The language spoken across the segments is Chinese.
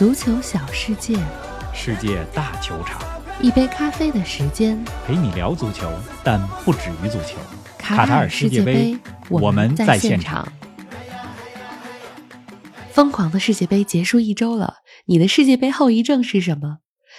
足球小世界，世界大球场，一杯咖啡的时间。陪你聊足球，但不止于足球。卡塔尔世界杯，我们在现场。疯狂的世界杯结束一周了，你的世界杯后遗症是什么？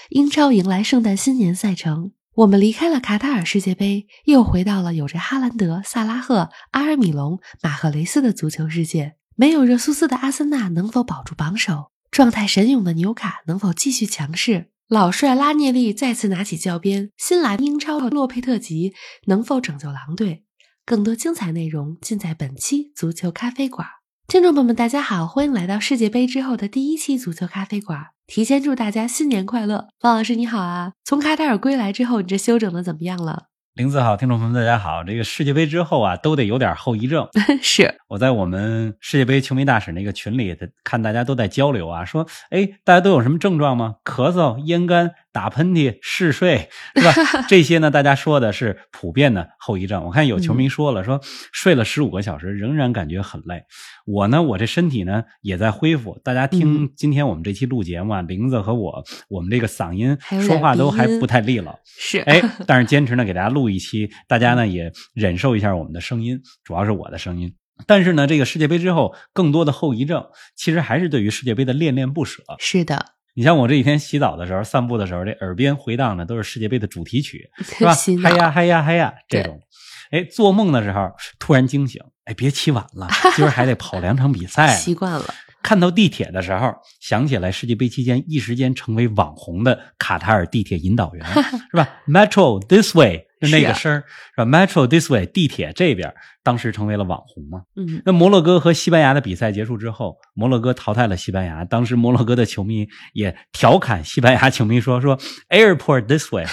英超迎来圣诞新年赛程，我们离开了卡塔尔世界杯，又回到了有着哈兰德、萨拉赫、阿尔米隆、马赫雷斯的足球世界。没有热苏斯的阿森纳能否保住榜首？状态神勇的纽卡能否继续强势？老帅拉涅利再次拿起教鞭，新来英超的洛佩特吉能否拯救狼队？更多精彩内容尽在本期足球咖啡馆。听众朋友们，大家好，欢迎来到世界杯之后的第一期足球咖啡馆。提前祝大家新年快乐，方老师你好啊！从卡塔尔归来之后，你这休整的怎么样了？林子好，听众朋友们，大家好。这个世界杯之后啊，都得有点后遗症。是我在我们世界杯球迷大使那个群里，看大家都在交流啊，说，哎，大家都有什么症状吗？咳嗽、咽干。打喷嚏、嗜睡，是吧？这些呢，大家说的是普遍的后遗症。我看有球迷说了，说睡了十五个小时，仍然感觉很累。我呢，我这身体呢也在恢复。大家听今天我们这期录节目啊，玲子和我，我们这个嗓音说话都还不太利落。是，哎，但是坚持呢，给大家录一期，大家呢也忍受一下我们的声音，主要是我的声音。但是呢，这个世界杯之后，更多的后遗症，其实还是对于世界杯的恋恋不舍。是的。你像我这几天洗澡的时候、散步的时候，这耳边回荡的都是世界杯的主题曲，是吧？嗨呀嗨呀嗨呀，这种。哎，做梦的时候突然惊醒，哎，别起晚了，今儿还得跑两场比赛。习惯了。看到地铁的时候，想起来世界杯期间一时间成为网红的卡塔尔地铁引导员，是吧？Metro this way。就那个声儿是吧？Metro this way，地铁这边当时成为了网红嘛。嗯，那摩洛哥和西班牙的比赛结束之后，摩洛哥淘汰了西班牙。当时摩洛哥的球迷也调侃西班牙球迷说：“说 Airport this way，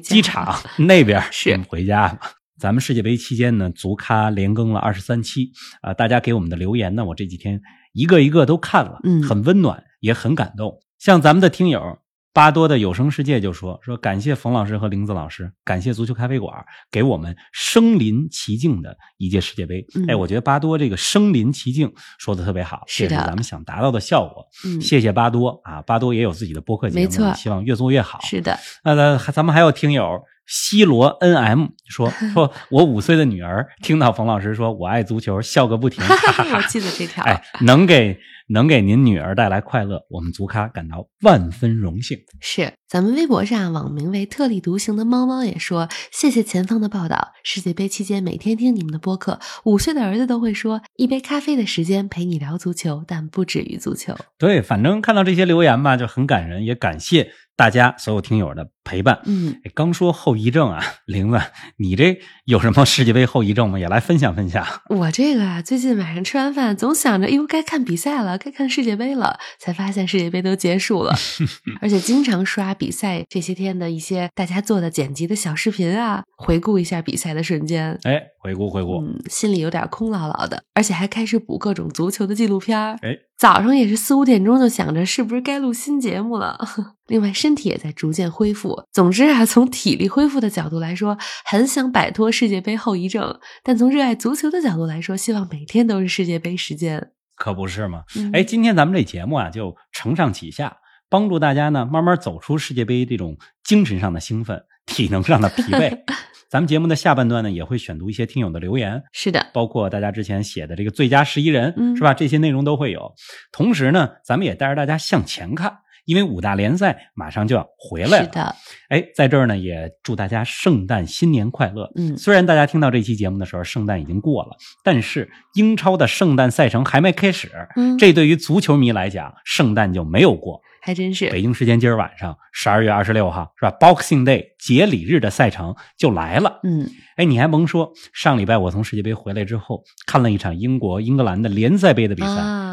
机场那边是回家吧。”咱们世界杯期间呢，足咖连更了二十三期啊，大家给我们的留言呢，我这几天一个一个都看了，嗯，很温暖，也很感动。像咱们的听友。巴多的有声世界就说说感谢冯老师和玲子老师，感谢足球咖啡馆给我们身临其境的一届世界杯。哎，我觉得巴多这个身临其境说的特别好，是的，咱们想达到的效果。嗯，谢谢巴多啊，巴多也有自己的播客节目，没错，希望越做越好。是的，那咱们还有听友西罗 N M 说 说我五岁的女儿听到冯老师说我爱足球，笑个不停。我记得这条，哎，能给。能给您女儿带来快乐，我们足咖感到万分荣幸。是，咱们微博上网名为“特立独行”的猫猫也说：“谢谢前方的报道。世界杯期间每天听你们的播客，五岁的儿子都会说，一杯咖啡的时间陪你聊足球，但不止于足球。”对，反正看到这些留言吧，就很感人，也感谢。大家所有听友的陪伴，嗯，刚说后遗症啊，玲子，你这有什么世界杯后遗症吗？也来分享分享。我这个啊，最近晚上吃完饭，总想着，哎呦，该看比赛了，该看世界杯了，才发现世界杯都结束了，而且经常刷比赛这些天的一些大家做的剪辑的小视频啊，回顾一下比赛的瞬间，哎，回顾回顾，嗯，心里有点空落落的，而且还开始补各种足球的纪录片哎。早上也是四五点钟就想着是不是该录新节目了。另外，身体也在逐渐恢复。总之啊，从体力恢复的角度来说，很想摆脱世界杯后遗症；但从热爱足球的角度来说，希望每天都是世界杯时间。可不是吗？哎，今天咱们这节目啊，就承上启下，帮助大家呢慢慢走出世界杯这种精神上的兴奋、体能上的疲惫。咱们节目的下半段呢，也会选读一些听友的留言，是的，包括大家之前写的这个最佳十一人，嗯，是吧？这些内容都会有。同时呢，咱们也带着大家向前看，因为五大联赛马上就要回来了。是的，哎，在这儿呢，也祝大家圣诞新年快乐。嗯，虽然大家听到这期节目的时候，圣诞已经过了，但是英超的圣诞赛程还没开始，嗯，这对于足球迷来讲，圣诞就没有过。还真是，北京时间今儿晚上十二月二十六号是吧？Boxing Day 节礼日的赛程就来了。嗯，哎，你还甭说，上礼拜我从世界杯回来之后，看了一场英国英格兰的联赛杯的比赛，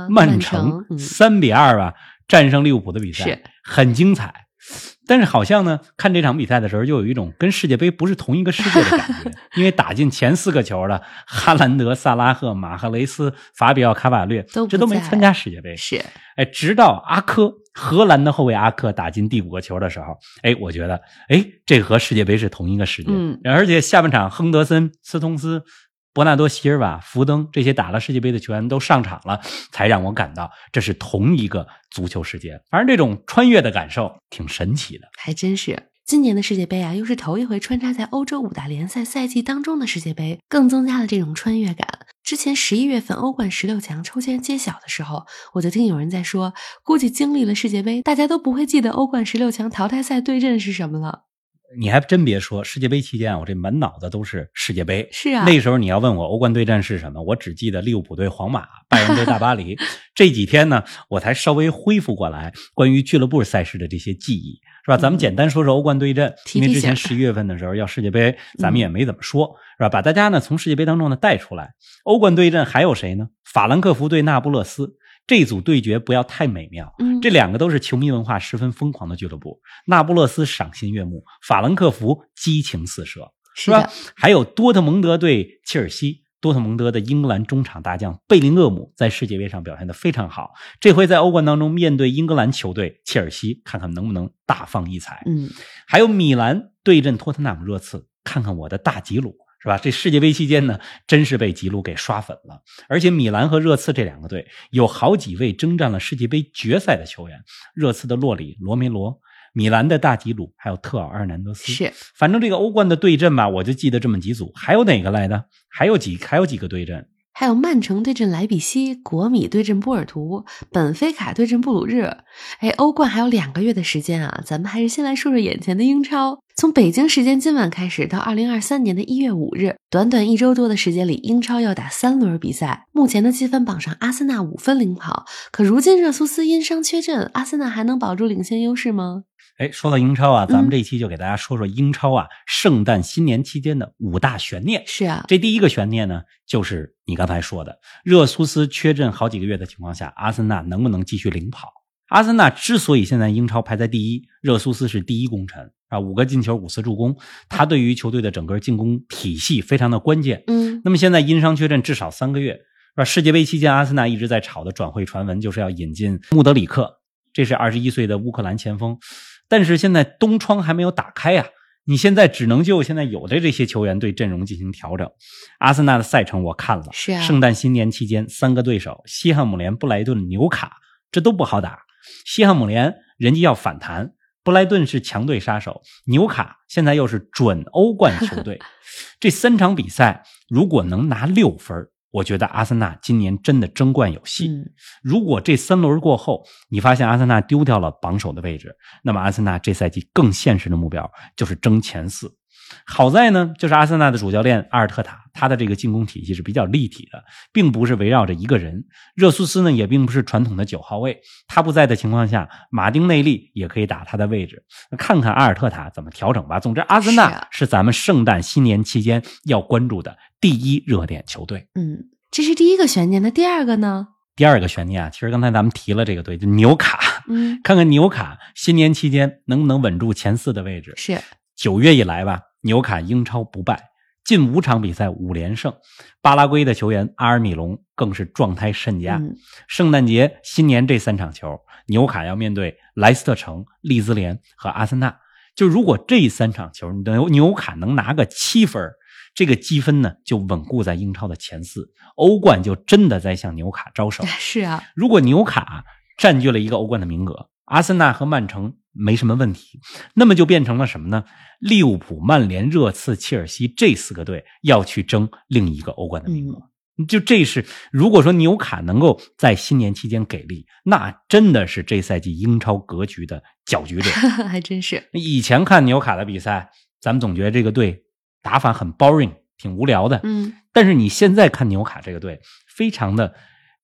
曼城三比二吧战胜利物浦的比赛，很精彩。但是好像呢，看这场比赛的时候，又有一种跟世界杯不是同一个世界的感觉，因为打进前四个球的哈兰德、萨拉赫、马赫雷斯、法比奥、卡瓦略，这都没参加世界杯。是，哎，直到阿科荷兰的后卫阿科打进第五个球的时候，哎，我觉得，哎，这和世界杯是同一个世界。嗯，而且下半场亨德森、斯通斯。伯纳多·席尔瓦、福登这些打了世界杯的球员都上场了，才让我感到这是同一个足球世界。反正这种穿越的感受挺神奇的，还真是。今年的世界杯啊，又是头一回穿插在欧洲五大联赛赛季当中的世界杯，更增加了这种穿越感。之前十一月份欧冠十六强抽签揭晓的时候，我就听有人在说，估计经历了世界杯，大家都不会记得欧冠十六强淘汰赛对阵是什么了。你还真别说，世界杯期间我这满脑子都是世界杯。是啊，那时候你要问我欧冠对战是什么，我只记得利物浦对皇马、拜仁对大巴黎。这几天呢，我才稍微恢复过来关于俱乐部赛事的这些记忆，是吧？咱们简单说说欧冠对阵，因为之前十一月份的时候要世界杯，咱们也没怎么说，是吧？把大家呢从世界杯当中呢带出来。欧冠对阵还有谁呢？法兰克福对那不勒斯。这组对决不要太美妙，嗯，这两个都是球迷文化十分疯狂的俱乐部。那不勒斯赏心悦目，法兰克福激情四射，是吧？还有多特蒙德对切尔西，多特蒙德的英格兰中场大将贝林厄姆在世界杯上表现的非常好，这回在欧冠当中面对英格兰球队切尔西，看看能不能大放异彩。嗯，还有米兰对阵托特纳姆热刺，看看我的大吉鲁。是吧？这世界杯期间呢，真是被吉鲁给刷粉了。而且米兰和热刺这两个队有好几位征战了世界杯决赛的球员，热刺的洛里、罗梅罗，米兰的大吉鲁，还有特尔阿尔南德斯。是，反正这个欧冠的对阵吧，我就记得这么几组。还有哪个来的？还有几？还有几个对阵？还有曼城对阵莱比锡，国米对阵波尔图，本菲卡对阵布鲁日。哎，欧冠还有两个月的时间啊，咱们还是先来说说眼前的英超。从北京时间今晚开始到二零二三年的一月五日，短短一周多的时间里，英超要打三轮比赛。目前的积分榜上，阿森纳五分领跑，可如今热苏斯因伤缺阵，阿森纳还能保住领先优势吗？哎，说到英超啊，咱们这一期就给大家说说英超啊，圣诞新年期间的五大悬念。是啊，这第一个悬念呢，就是你刚才说的，热苏斯缺阵好几个月的情况下，阿森纳能不能继续领跑？阿森纳之所以现在英超排在第一，热苏斯是第一功臣啊，五个进球，五次助攻，他对于球队的整个进攻体系非常的关键。嗯，那么现在因伤缺阵至少三个月，是吧？世界杯期间，阿森纳一直在炒的转会传闻就是要引进穆德里克，这是二十一岁的乌克兰前锋。但是现在东窗还没有打开呀，你现在只能就现在有的这些球员对阵容进行调整。阿森纳的赛程我看了，是啊，圣诞新年期间三个对手：西汉姆联、布莱顿、纽卡，这都不好打。西汉姆联人家要反弹，布莱顿是强队杀手，纽卡现在又是准欧冠球队，这三场比赛如果能拿六分。我觉得阿森纳今年真的争冠有戏。如果这三轮过后，你发现阿森纳丢掉了榜首的位置，那么阿森纳这赛季更现实的目标就是争前四。好在呢，就是阿森纳的主教练阿尔特塔，他的这个进攻体系是比较立体的，并不是围绕着一个人。热苏斯呢，也并不是传统的九号位，他不在的情况下，马丁内利也可以打他的位置。看看阿尔特塔怎么调整吧。总之，阿森纳是咱们圣诞新年期间要关注的。第一热点球队，嗯，这是第一个悬念。那第二个呢？第二个悬念啊，其实刚才咱们提了这个队，就纽卡，嗯，看看纽卡新年期间能不能稳住前四的位置。是九月以来吧，纽卡英超不败，近五场比赛五连胜。巴拉圭的球员阿尔米隆更是状态甚佳。圣诞节、新年这三场球，纽卡要面对莱斯特城、利兹联和阿森纳。就如果这三场球，纽纽卡能拿个七分。这个积分呢，就稳固在英超的前四，欧冠就真的在向纽卡招手。是啊，如果纽卡占据了一个欧冠的名额，阿森纳和曼城没什么问题，那么就变成了什么呢？利物浦、曼联、热刺、切尔西这四个队要去争另一个欧冠的名额。就这是，如果说纽卡能够在新年期间给力，那真的是这赛季英超格局的搅局者。还真是。以前看纽卡的比赛，咱们总觉得这个队。打法很 boring，挺无聊的。嗯，但是你现在看纽卡这个队，非常的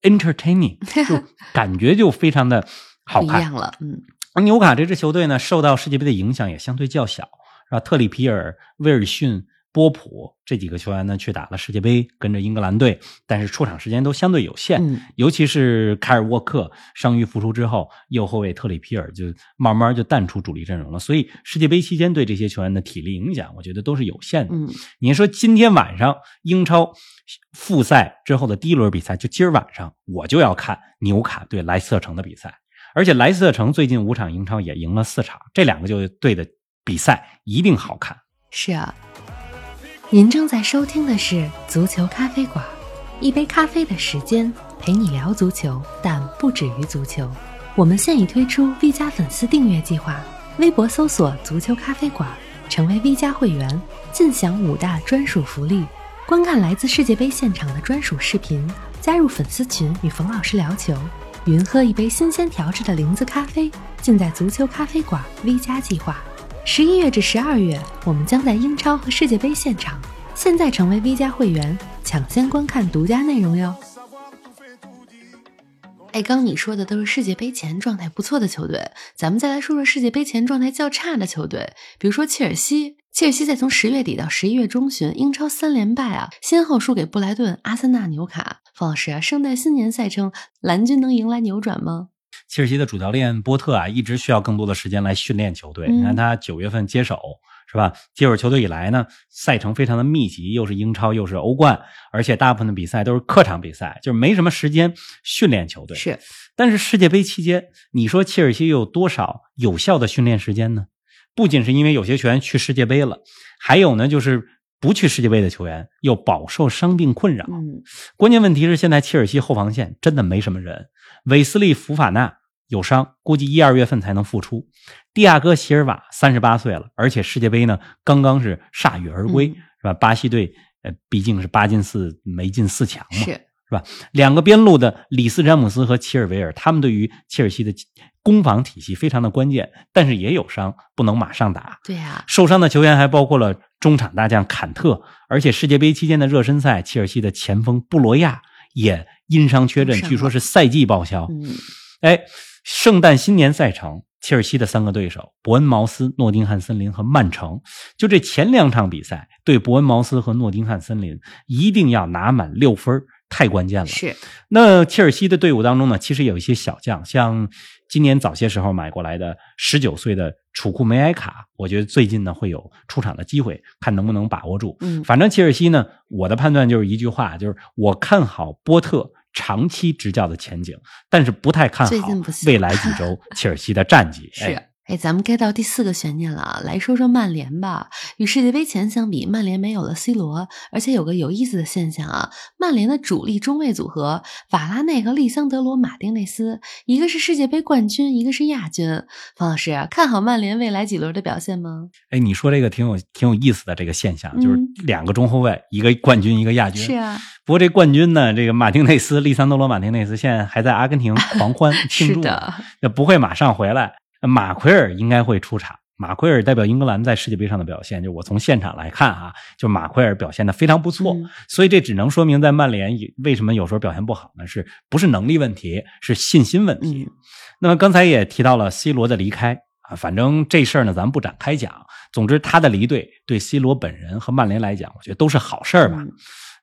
entertaining，就感觉就非常的好看了。嗯，而纽卡这支球队呢，受到世界杯的影响也相对较小，是吧？特里皮尔、威尔逊。波普这几个球员呢，去打了世界杯，跟着英格兰队，但是出场时间都相对有限。嗯，尤其是凯尔沃克伤愈复出之后，右后卫特里皮尔就慢慢就淡出主力阵容了。所以世界杯期间对这些球员的体力影响，我觉得都是有限的。嗯，你说今天晚上英超复赛之后的第一轮比赛，就今儿晚上我就要看纽卡对莱斯特城的比赛，而且莱斯特城最近五场英超也赢了四场，这两个就队的比赛一定好看。是啊。您正在收听的是《足球咖啡馆》，一杯咖啡的时间陪你聊足球，但不止于足球。我们现已推出 V 加粉丝订阅计划，微博搜索“足球咖啡馆”，成为 V 加会员，尽享五大专属福利：观看来自世界杯现场的专属视频，加入粉丝群与冯老师聊球，云喝一杯新鲜调制的零子咖啡，尽在足球咖啡馆 V 加计划。十一月至十二月，我们将在英超和世界杯现场。现在成为 V 加会员，抢先观看独家内容哟。哎，刚你说的都是世界杯前状态不错的球队，咱们再来说说世界杯前状态较差的球队，比如说切尔西。切尔西在从十月底到十一月中旬，英超三连败啊，先后输给布莱顿、阿森纳、纽卡。方老师啊，圣诞新年赛程，蓝军能迎来扭转吗？切尔西的主教练波特啊，一直需要更多的时间来训练球队。你看他九月份接手是吧？接手球队以来呢，赛程非常的密集，又是英超又是欧冠，而且大部分的比赛都是客场比赛，就是没什么时间训练球队。是，但是世界杯期间，你说切尔西有多少有效的训练时间呢？不仅是因为有些球员去世界杯了，还有呢，就是不去世界杯的球员又饱受伤病困扰。嗯，关键问题是现在切尔西后防线真的没什么人，韦斯利·福法纳。有伤，估计一二月份才能复出。蒂亚戈·席尔瓦三十八岁了，而且世界杯呢刚刚是铩羽而归，是吧？巴西队呃毕竟是八进四没进四强嘛，是是吧？两个边路的里斯詹姆斯和齐尔维尔，他们对于切尔西的攻防体系非常的关键，但是也有伤，不能马上打。对呀，受伤的球员还包括了中场大将坎特，而且世界杯期间的热身赛，切尔西的前锋布罗亚也因伤缺阵，据说是赛季报销。嗯，哎。圣诞新年赛程，切尔西的三个对手伯恩茅斯、诺丁汉森林和曼城，就这前两场比赛，对伯恩茅斯和诺丁汉森林一定要拿满六分，太关键了。是。那切尔西的队伍当中呢，其实有一些小将，像今年早些时候买过来的十九岁的楚库梅埃卡，我觉得最近呢会有出场的机会，看能不能把握住。嗯，反正切尔西呢，我的判断就是一句话，就是我看好波特。长期执教的前景，但是不太看好 未来几周切尔西的战绩。是。哎，咱们该到第四个悬念了，来说说曼联吧。与世界杯前相比，曼联没有了 C 罗，而且有个有意思的现象啊，曼联的主力中卫组合法拉内和利桑德罗马丁内斯，一个是世界杯冠军，一个是亚军。方老师看好曼联未来几轮的表现吗？哎，你说这个挺有挺有意思的这个现象，就是两个中后卫，一个冠军，一个亚军。是啊。不过这冠军呢，这个马丁内斯、利桑德罗马丁内斯现在还在阿根廷 狂欢庆祝，那不会马上回来。马奎尔应该会出场。马奎尔代表英格兰在世界杯上的表现，就我从现场来看啊，就马奎尔表现的非常不错。所以这只能说明在曼联为什么有时候表现不好呢？是不是能力问题？是信心问题。那么刚才也提到了 C 罗的离开啊，反正这事儿呢，咱们不展开讲。总之，他的离队对 C 罗本人和曼联来讲，我觉得都是好事儿吧。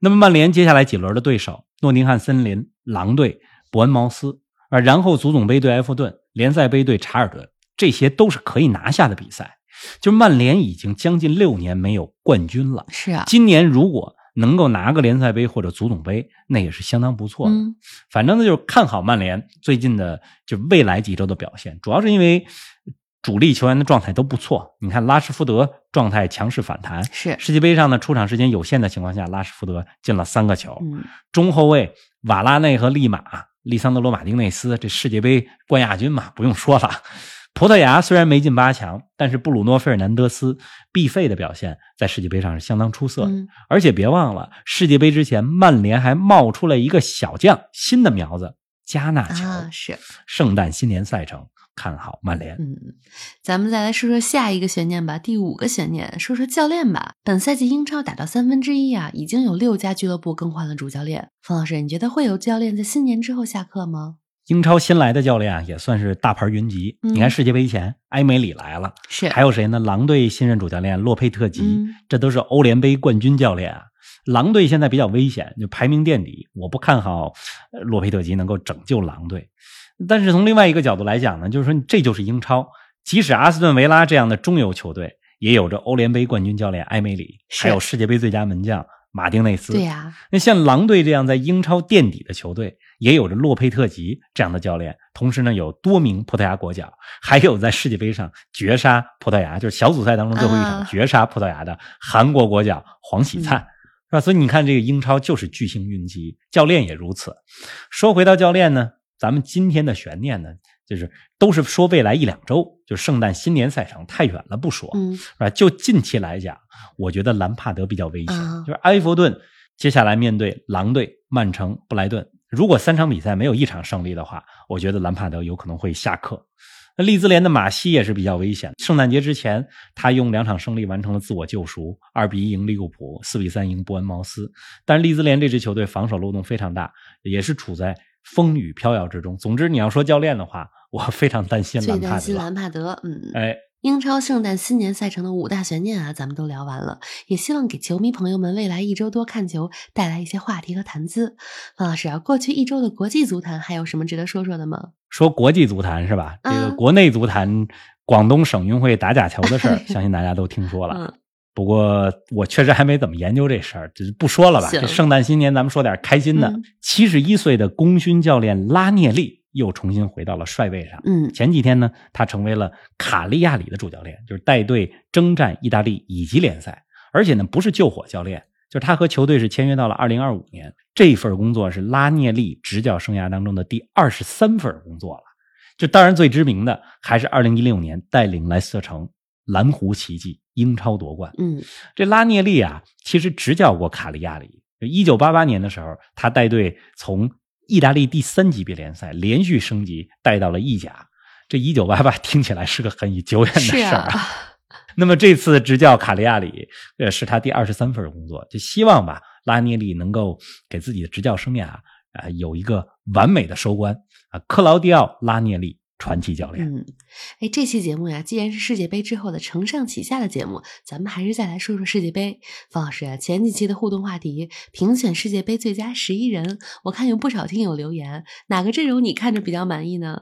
那么曼联接下来几轮的对手：诺丁汉森林、狼队、伯恩茅斯啊，然后足总杯对埃弗顿。联赛杯对查尔顿，这些都是可以拿下的比赛。就曼联已经将近六年没有冠军了，是啊。今年如果能够拿个联赛杯或者足总杯，那也是相当不错的。反正呢，就是看好曼联最近的就未来几周的表现，主要是因为主力球员的状态都不错。你看拉什福德状态强势反弹，是世界杯上呢出场时间有限的情况下，拉什福德进了三个球。中后卫瓦拉内和利马。利桑德罗·马丁内斯，这世界杯冠亚军嘛，不用说了。葡萄牙虽然没进八强，但是布鲁诺·费尔南德斯必费的表现在世界杯上是相当出色的。而且别忘了，世界杯之前，曼联还冒出了一个小将，新的苗子加纳乔。是圣诞新年赛程。看好曼联。嗯，咱们再来说说下一个悬念吧，第五个悬念，说说教练吧。本赛季英超打到三分之一啊，已经有六家俱乐部更换了主教练。冯老师，你觉得会有教练在新年之后下课吗？英超新来的教练啊，也算是大牌云集。你看世界杯前，埃梅里来了，是还有谁呢？狼队新任主教练洛佩特吉，这都是欧联杯冠军教练啊。狼队现在比较危险，就排名垫底，我不看好洛佩特吉能够拯救狼队。但是从另外一个角度来讲呢，就是说这就是英超，即使阿斯顿维拉这样的中游球队，也有着欧联杯冠军教练埃梅里，还有世界杯最佳门将马丁内斯。对呀，那像狼队这样在英超垫底的球队，也有着洛佩特吉这样的教练，同时呢有多名葡萄牙国脚，还有在世界杯上绝杀葡萄牙，就是小组赛当中最后一场绝杀葡萄牙的韩国国脚黄喜灿，是吧？所以你看这个英超就是巨星云集，教练也如此。说回到教练呢，咱们今天的悬念呢，就是都是说未来一两周，就圣诞新年赛程太远了不说，嗯是吧？就近期来讲，我觉得兰帕德比较危险，啊就是埃弗顿接下来面对狼队、曼城、布莱顿，如果三场比赛没有一场胜利的话，我觉得兰帕德有可能会下课。那利兹联的马西也是比较危险。圣诞节之前，他用两场胜利完成了自我救赎，二比一赢利物浦，四比三赢伯恩茅斯。但是利兹联这支球队防守漏洞非常大，也是处在风雨飘摇之中。总之，你要说教练的话，我非常担心最兰帕德。担心兰帕德，嗯，哎，英超圣诞新年赛程的五大悬念啊，咱们都聊完了，也希望给球迷朋友们未来一周多看球带来一些话题和谈资。方老师啊，过去一周的国际足坛还有什么值得说说的吗？说国际足坛是吧？这个嗯国内足坛，广东省运会打假球的事儿，相信大家都听说了。嗯，不过我确实还没怎么研究这事儿，就是不说了吧。这圣诞新年咱们说点开心的嗯。七十一岁的功勋教练拉涅利又重新回到了帅位上。嗯前几天呢，他成为了卡利亚里的主教练，就是带队征战意大利乙级联赛，而且呢不是救火教练，就是他和球队是签约到了二零二五年。这份工作是拉涅利执教生涯当中的第二十三份工作了。就当然最知名的还是二零一六年带领莱斯特城蓝湖奇迹英超夺冠。嗯这拉涅利啊，其实执教过卡利亚里。一九八八年的时候，他带队从意大利第三级别联赛连续升级，带到了意甲。这一九八八听起来是个很久远的事儿啊，那么这次执教卡利亚里，呃，是他第二十三份工作，就希望吧，拉涅利能够给自己的执教生涯啊、有一个完美的收官啊。克劳迪奥·拉涅利，传奇教练。哎，这期节目呀，既然是世界杯之后的承上启下的节目，咱们还是再来说说世界杯。方老师啊，前几期的互动话题评选世界杯最佳十一人，我看有不少听友留言，哪个阵容你看着比较满意呢？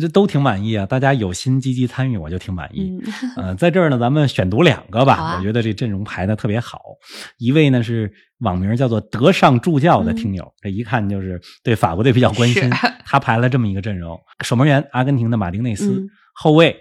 这都挺满意啊，大家有心积极参与，我就挺满意。嗯呃，在这儿呢，咱们选读两个吧。啊我觉得这阵容排的特别好。一位呢是网名叫做“德尚助教”的听友，这一看就是对法国队比较关心。他排了这么一个阵容：守门员阿根廷的马丁内斯，嗯后卫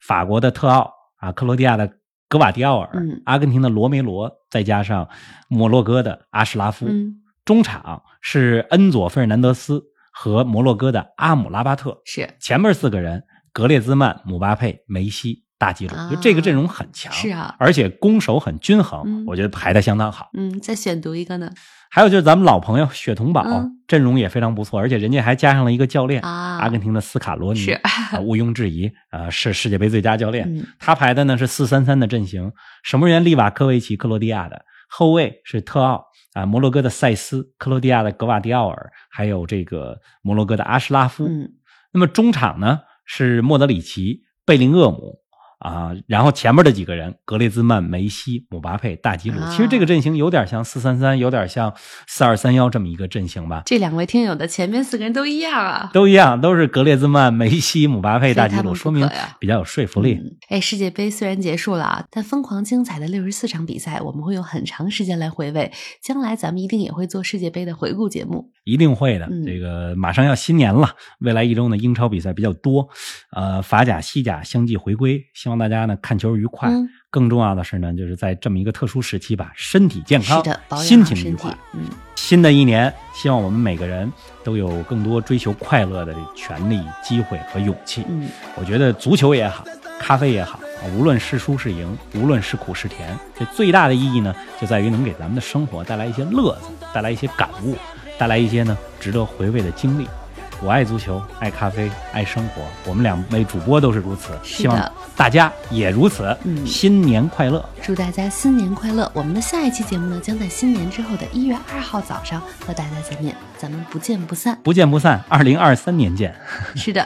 法国的特奥啊，克罗地亚的格瓦迪奥尔，嗯阿根廷的罗梅罗，再加上摩洛哥的阿什拉夫。嗯，中场是恩佐·费尔南德斯和摩洛哥的阿姆拉巴特。是前面四个人，格列兹曼、姆巴佩、梅西、大吉鲁，啊就这个阵容很强，是啊而且攻守很均衡，嗯我觉得排的相当好。嗯，再选读一个呢还有就是咱们老朋友血统堡、嗯阵容也非常不错，而且人家还加上了一个教练，啊，阿根廷的斯卡罗尼，是啊毋庸置疑，啊是世界杯最佳教练。嗯他排的呢是四三三的阵型，守门员利瓦科维奇，克罗地亚的；后卫是特奥啊，摩洛哥的塞斯，克罗地亚的格瓦迪奥尔，还有这个摩洛哥的阿什拉夫。嗯那么中场呢是莫德里奇、贝林厄姆啊，然后前面的几个人格列兹曼、梅西、姆巴佩、大吉鲁。啊其实这个阵型有点像四三三，有点像四二三幺这么一个阵型吧。这两位听友的前面四个人都一样啊。都一样，都是格列兹曼、梅西、姆巴佩、大吉鲁，说明比较有说服力。嗯哎，世界杯虽然结束了啊，但疯狂精彩的六十四场比赛，我们会有很长时间来回味。将来咱们一定也会做世界杯的回顾节目。一定会的。嗯这个马上要新年了，未来一周呢，英超比赛比较多，呃，法甲、西甲相继回归，希望大家呢看球愉快。嗯更重要的是呢，就是在这么一个特殊时期吧，身体健康，心情愉快。。嗯，新的一年，希望我们每个人都有更多追求快乐的权利、机会和勇气。嗯，我觉得足球也好，咖啡也好，无论是输是赢，无论是苦是甜，这最大的意义呢，就在于能给咱们的生活带来一些乐子，带来一些感悟，带来一些呢值得回味的经历。我爱足球，爱咖啡，爱生活。我们两位主播都是如此，希望大家也如此。嗯新年快乐！祝大家新年快乐！我们的下一期节目呢，将在新年之后的一月二号早上和大家见面，咱们不见不散。不见不散，二零二三年见。是的。